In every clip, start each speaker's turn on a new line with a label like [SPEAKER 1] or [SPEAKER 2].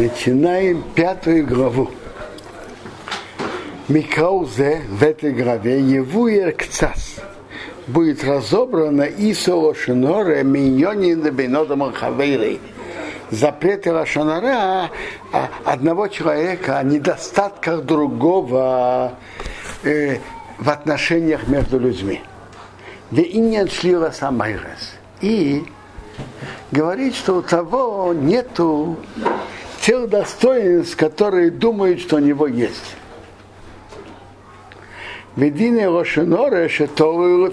[SPEAKER 1] Начинаем пятую главу. Микаузе в этой главе Евуер Кцас будет разобрано Исо Шиноре Миньонин Бенодом Хавейрей. Запреты Лашонара одного человека о недостатках другого э, в отношениях между людьми. Де иньян шлила самайрес. И говорит, что у того нету тех достоинств, которые думают, что у него есть. Ведине Рошенора Шетову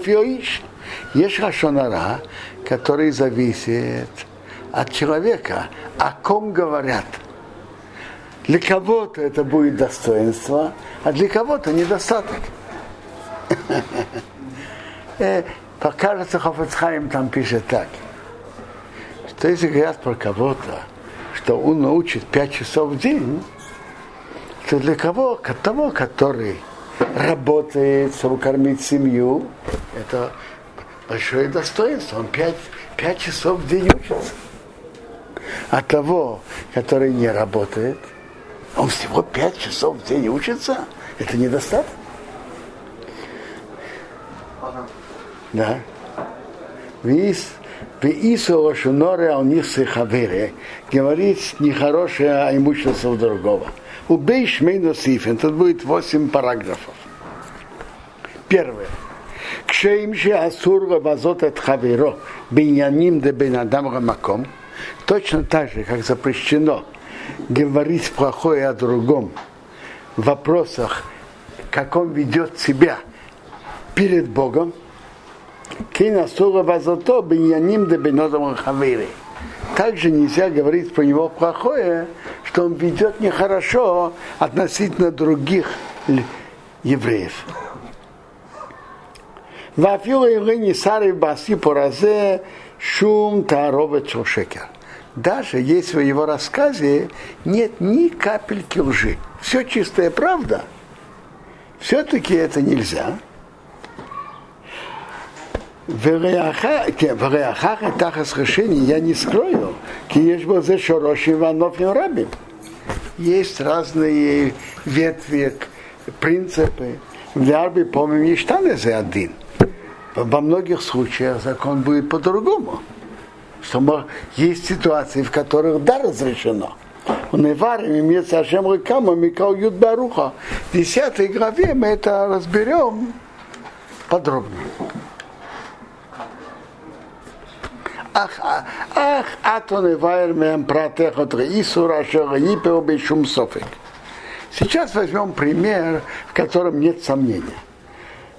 [SPEAKER 1] Есть Рошенора, который зависит от человека, о ком говорят. Для кого-то это будет достоинство, а для кого-то недостаток. Покажется, Хофицхайм там пишет так, что если говорят про кого-то, что он научит пять часов в день, то для кого? Того, который работает, чтобы кормить семью, это большое достоинство. Он пять, пять часов в день учится. А того, который не работает, он всего пять часов в день учится, это недостаток. Да. Вис, Вису Лошуноре Алнисы Хавере говорит нехорошее о имуществе другого. Убей Шмейну Сифин, тут будет восемь параграфов. Первое. Кшеим же асур вазот от хаверо биняним де бенадам рамаком. Точно так же, как запрещено говорить плохое о другом в вопросах, как он ведет себя перед Богом, Кинасула базато биньяним дебинодом хавири. Также нельзя говорить про него плохое, что он ведет нехорошо относительно других евреев. Вафила не сары баси поразе шум тарове шекер. Даже если в его рассказе нет ни капельки лжи. Все чистая правда. Все-таки это нельзя. Вареахах и тахас решений я не скрою. Киеш за шороши ванов рабим. Есть разные ветви, принципы. В Арбе, помним, есть за один во многих случаях закон будет по-другому. Что есть ситуации, в которых да разрешено. Он и варим имеется Ашем Рыкама Микал Юд Баруха. В десятой главе мы это разберем подробнее Ах, ах, атон и вайр мем пратех от Исура Шагипео Бешум Софик. Сейчас возьмем пример, в котором нет сомнения.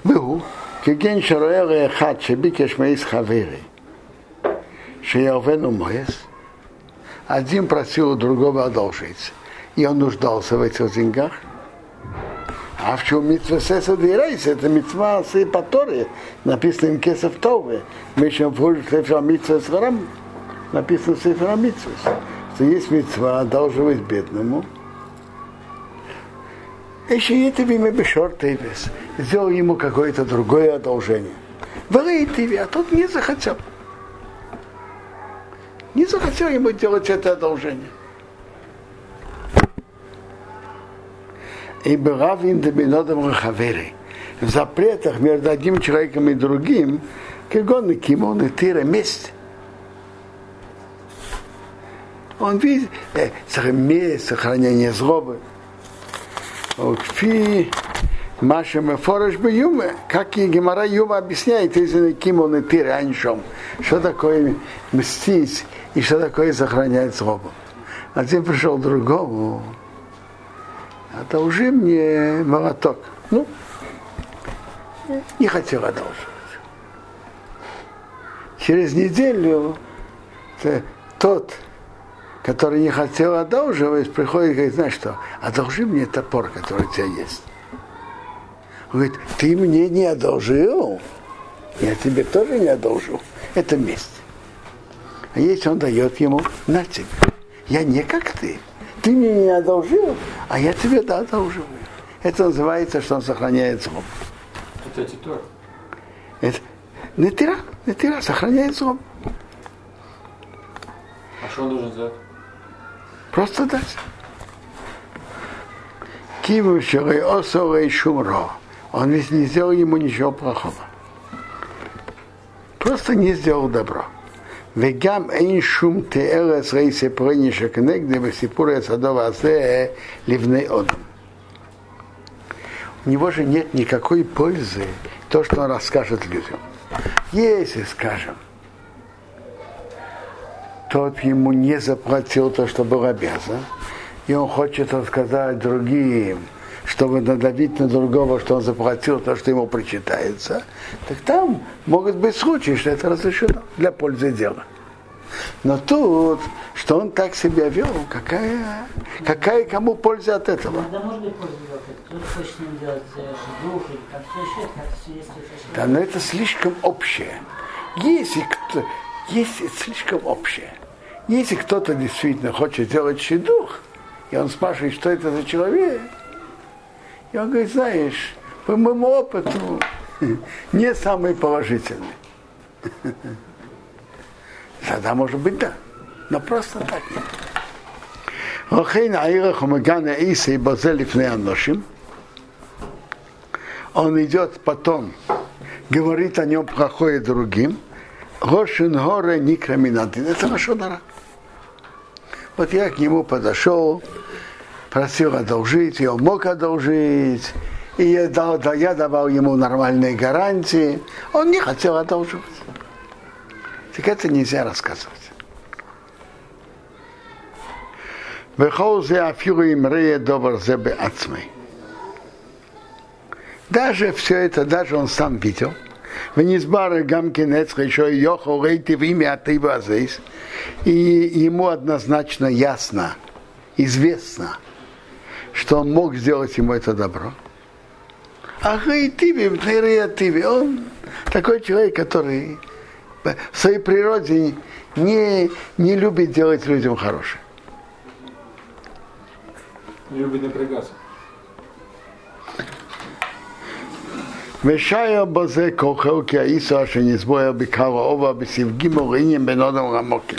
[SPEAKER 1] Был כגן שרואה הרי אחד שביקש מאיס חברי שירוונו моес, один просил у другого одолжить, и он нуждался в этих деньгах. а в чем митва сеса дирейс, это митва с паторы, написано им кесов товы. Мы еще в сефера митва с варам, написано сефера митва, что есть митва одалживать бедному, еще это время Бешор Тейвес сделал ему какое-то другое одолжение. Валей а тот не захотел. Не захотел ему делать это одолжение. И Равин Дебинодом Рахавери. В запретах между одним человеком и другим, как он и Кимон и Тира вместе. Он видит э, сохранение злобы. Кфи Маша Мефореш Юме, как и Гемара Юма объясняет, если Кимон и Тир Аншом, что такое мстить и что такое сохранять злобу. А затем пришел другому, одолжи мне молоток. Ну, не хотел одолживать. Через неделю тот который не хотел одолживать, приходит и говорит, знаешь что, одолжи мне топор, который у тебя есть. Он говорит, ты мне не одолжил, я тебе тоже не одолжил. Это месть. А если он дает ему, на тебе, я не как ты. Ты мне не одолжил, а я тебе да, одолживаю. Это называется, что он сохраняет злобу.
[SPEAKER 2] Это титур.
[SPEAKER 1] Это не тира, не тира, сохраняет злобу.
[SPEAKER 2] А что он должен сделать?
[SPEAKER 1] Просто дать. Киву шерей осорей шумро. Он ведь не сделал ему ничего плохого. Просто не сделал добро. וגם אין שום תארץ ראי סיפורי שכנגדי וסיפור הצדו הזה לבני אודם. У него же нет никакой пользы то, что он расскажет людям. Если, скажем, тот ему не заплатил то, что был обязан, и он хочет рассказать другим, чтобы надавить на другого, что он заплатил то, что ему причитается, так там могут быть случаи, что это разрешено для пользы дела. Но тут, что он так себя вел, какая, какая кому польза от этого? Да, может быть польза от этого. Кто-то хочет делать дух или как-то еще, как все есть. Да, но это слишком общее. Если кто, если слишком общее. Если кто-то действительно хочет сделать щедух, и он спрашивает, что это за человек, и он говорит, знаешь, по моему опыту не самый положительный. Тогда может быть да. Но просто так нет. Он идет потом, говорит о нем плохое другим. Рошин горе никраминантин. Это Рашонара. Вот я к нему подошел, просил одолжить, и он мог одолжить, и я, дал, да, я давал ему нормальные гарантии. Он не хотел одолживать. Так это нельзя рассказывать. Даже все это, даже он сам видел. В Низбары Гамкинец еще Йохо Рейти в имя Атыва здесь. И ему однозначно ясно, известно, что он мог сделать ему это добро. А Рейтиви, он такой человек, который в своей природе не, не любит делать людям хорошее.
[SPEAKER 2] Не любит напрягаться.
[SPEAKER 1] ושיה בזה כוחו כי האיסו אשר נסבויה בקר האובה בסבגים מורינים בין אודם רמוקים.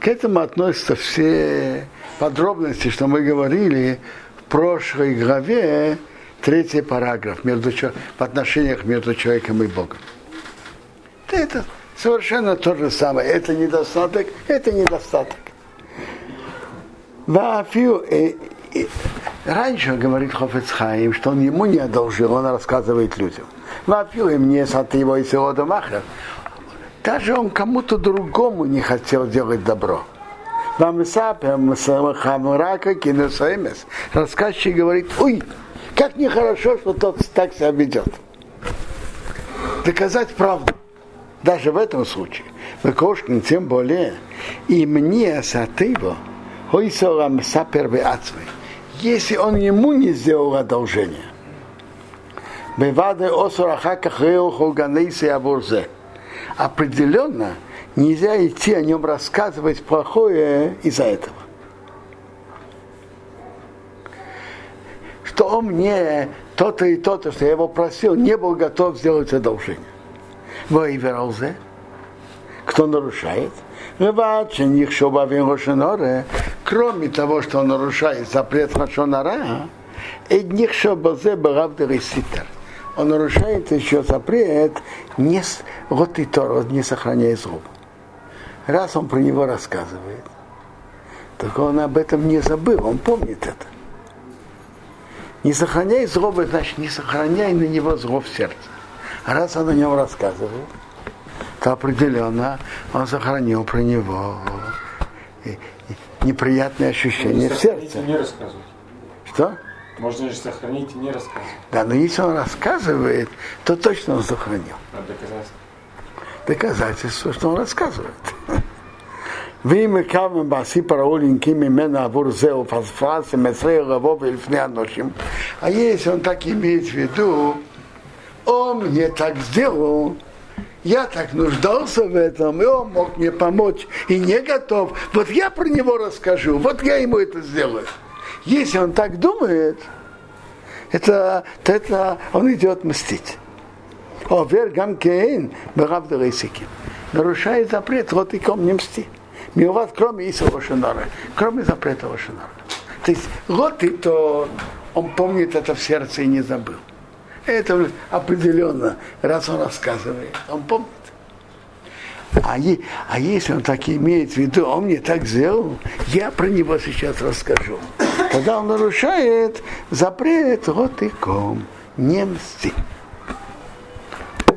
[SPEAKER 1] К этому относятся все подробности, что мы говорили в прошлой главе, третий параграф, между, в отношениях между человеком и Богом. Это Совершенно то же самое. Это недостаток, это недостаток. Вафию, э, э, раньше говорит Хофецхайм, что он ему не одолжил, он рассказывает людям. Вафию и мне с его и Махер. Даже он кому-то другому не хотел делать добро. Рассказчик говорит, ой, как нехорошо, что тот так себя ведет. Доказать правду даже в этом случае, Векошкин, тем более, и мне сатыво, хойсорам сапер ацмы, если он ему не сделал одолжение. Бевады осурахаках абурзе. Определенно нельзя идти о нем рассказывать плохое из-за этого. Что он мне то-то и то-то, что я его просил, не был готов сделать одолжение. Воивералзе. Кто нарушает? Кроме того, что он нарушает запрет Хашонара, он нарушает еще запрет не, вот и то, не сохраняя зуб. Раз он про него рассказывает, так он об этом не забыл, он помнит это. Не сохраняй злобы, значит, не сохраняй на него зло в сердце. А раз он о нем рассказывает, то определенно он сохранил про него неприятные ощущения в сердце.
[SPEAKER 2] Не рассказывать.
[SPEAKER 1] Что?
[SPEAKER 2] Можно же сохранить и не рассказывать.
[SPEAKER 1] Да, но если он рассказывает, то точно он сохранил.
[SPEAKER 2] А доказательство?
[SPEAKER 1] Доказательство, что он рассказывает. ואם הקרבנו בעשי פרעולינקים ממנה עבור זהו פספס ומצרי רבו ולפני הנושים, а если он так имеет в виду, он мне так сделал, я так нуждался в этом, и он мог мне помочь, и не готов. Вот я про него расскажу, вот я ему это сделаю. Если он так думает, это, то это он идет мстить. Овер гам кейн нарушает запрет, вот и ком не мсти. Милват, кроме Исова Шинора, кроме запрета Шинора. То есть вот и то он помнит это в сердце и не забыл. Это определенно, раз он рассказывает, он помнит. А, е, а если он так имеет в виду, он мне так сделал, я про него сейчас расскажу. Тогда он нарушает запрет вот и ком, не мсти.